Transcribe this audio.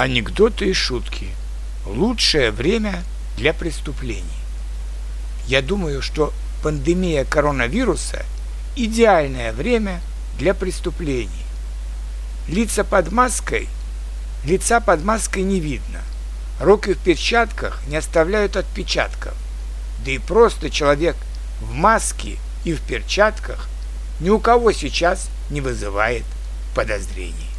Анекдоты и шутки. Лучшее время для преступлений. Я думаю, что пандемия коронавируса – идеальное время для преступлений. Лица под маской, лица под маской не видно. Руки в перчатках не оставляют отпечатков. Да и просто человек в маске и в перчатках ни у кого сейчас не вызывает подозрений.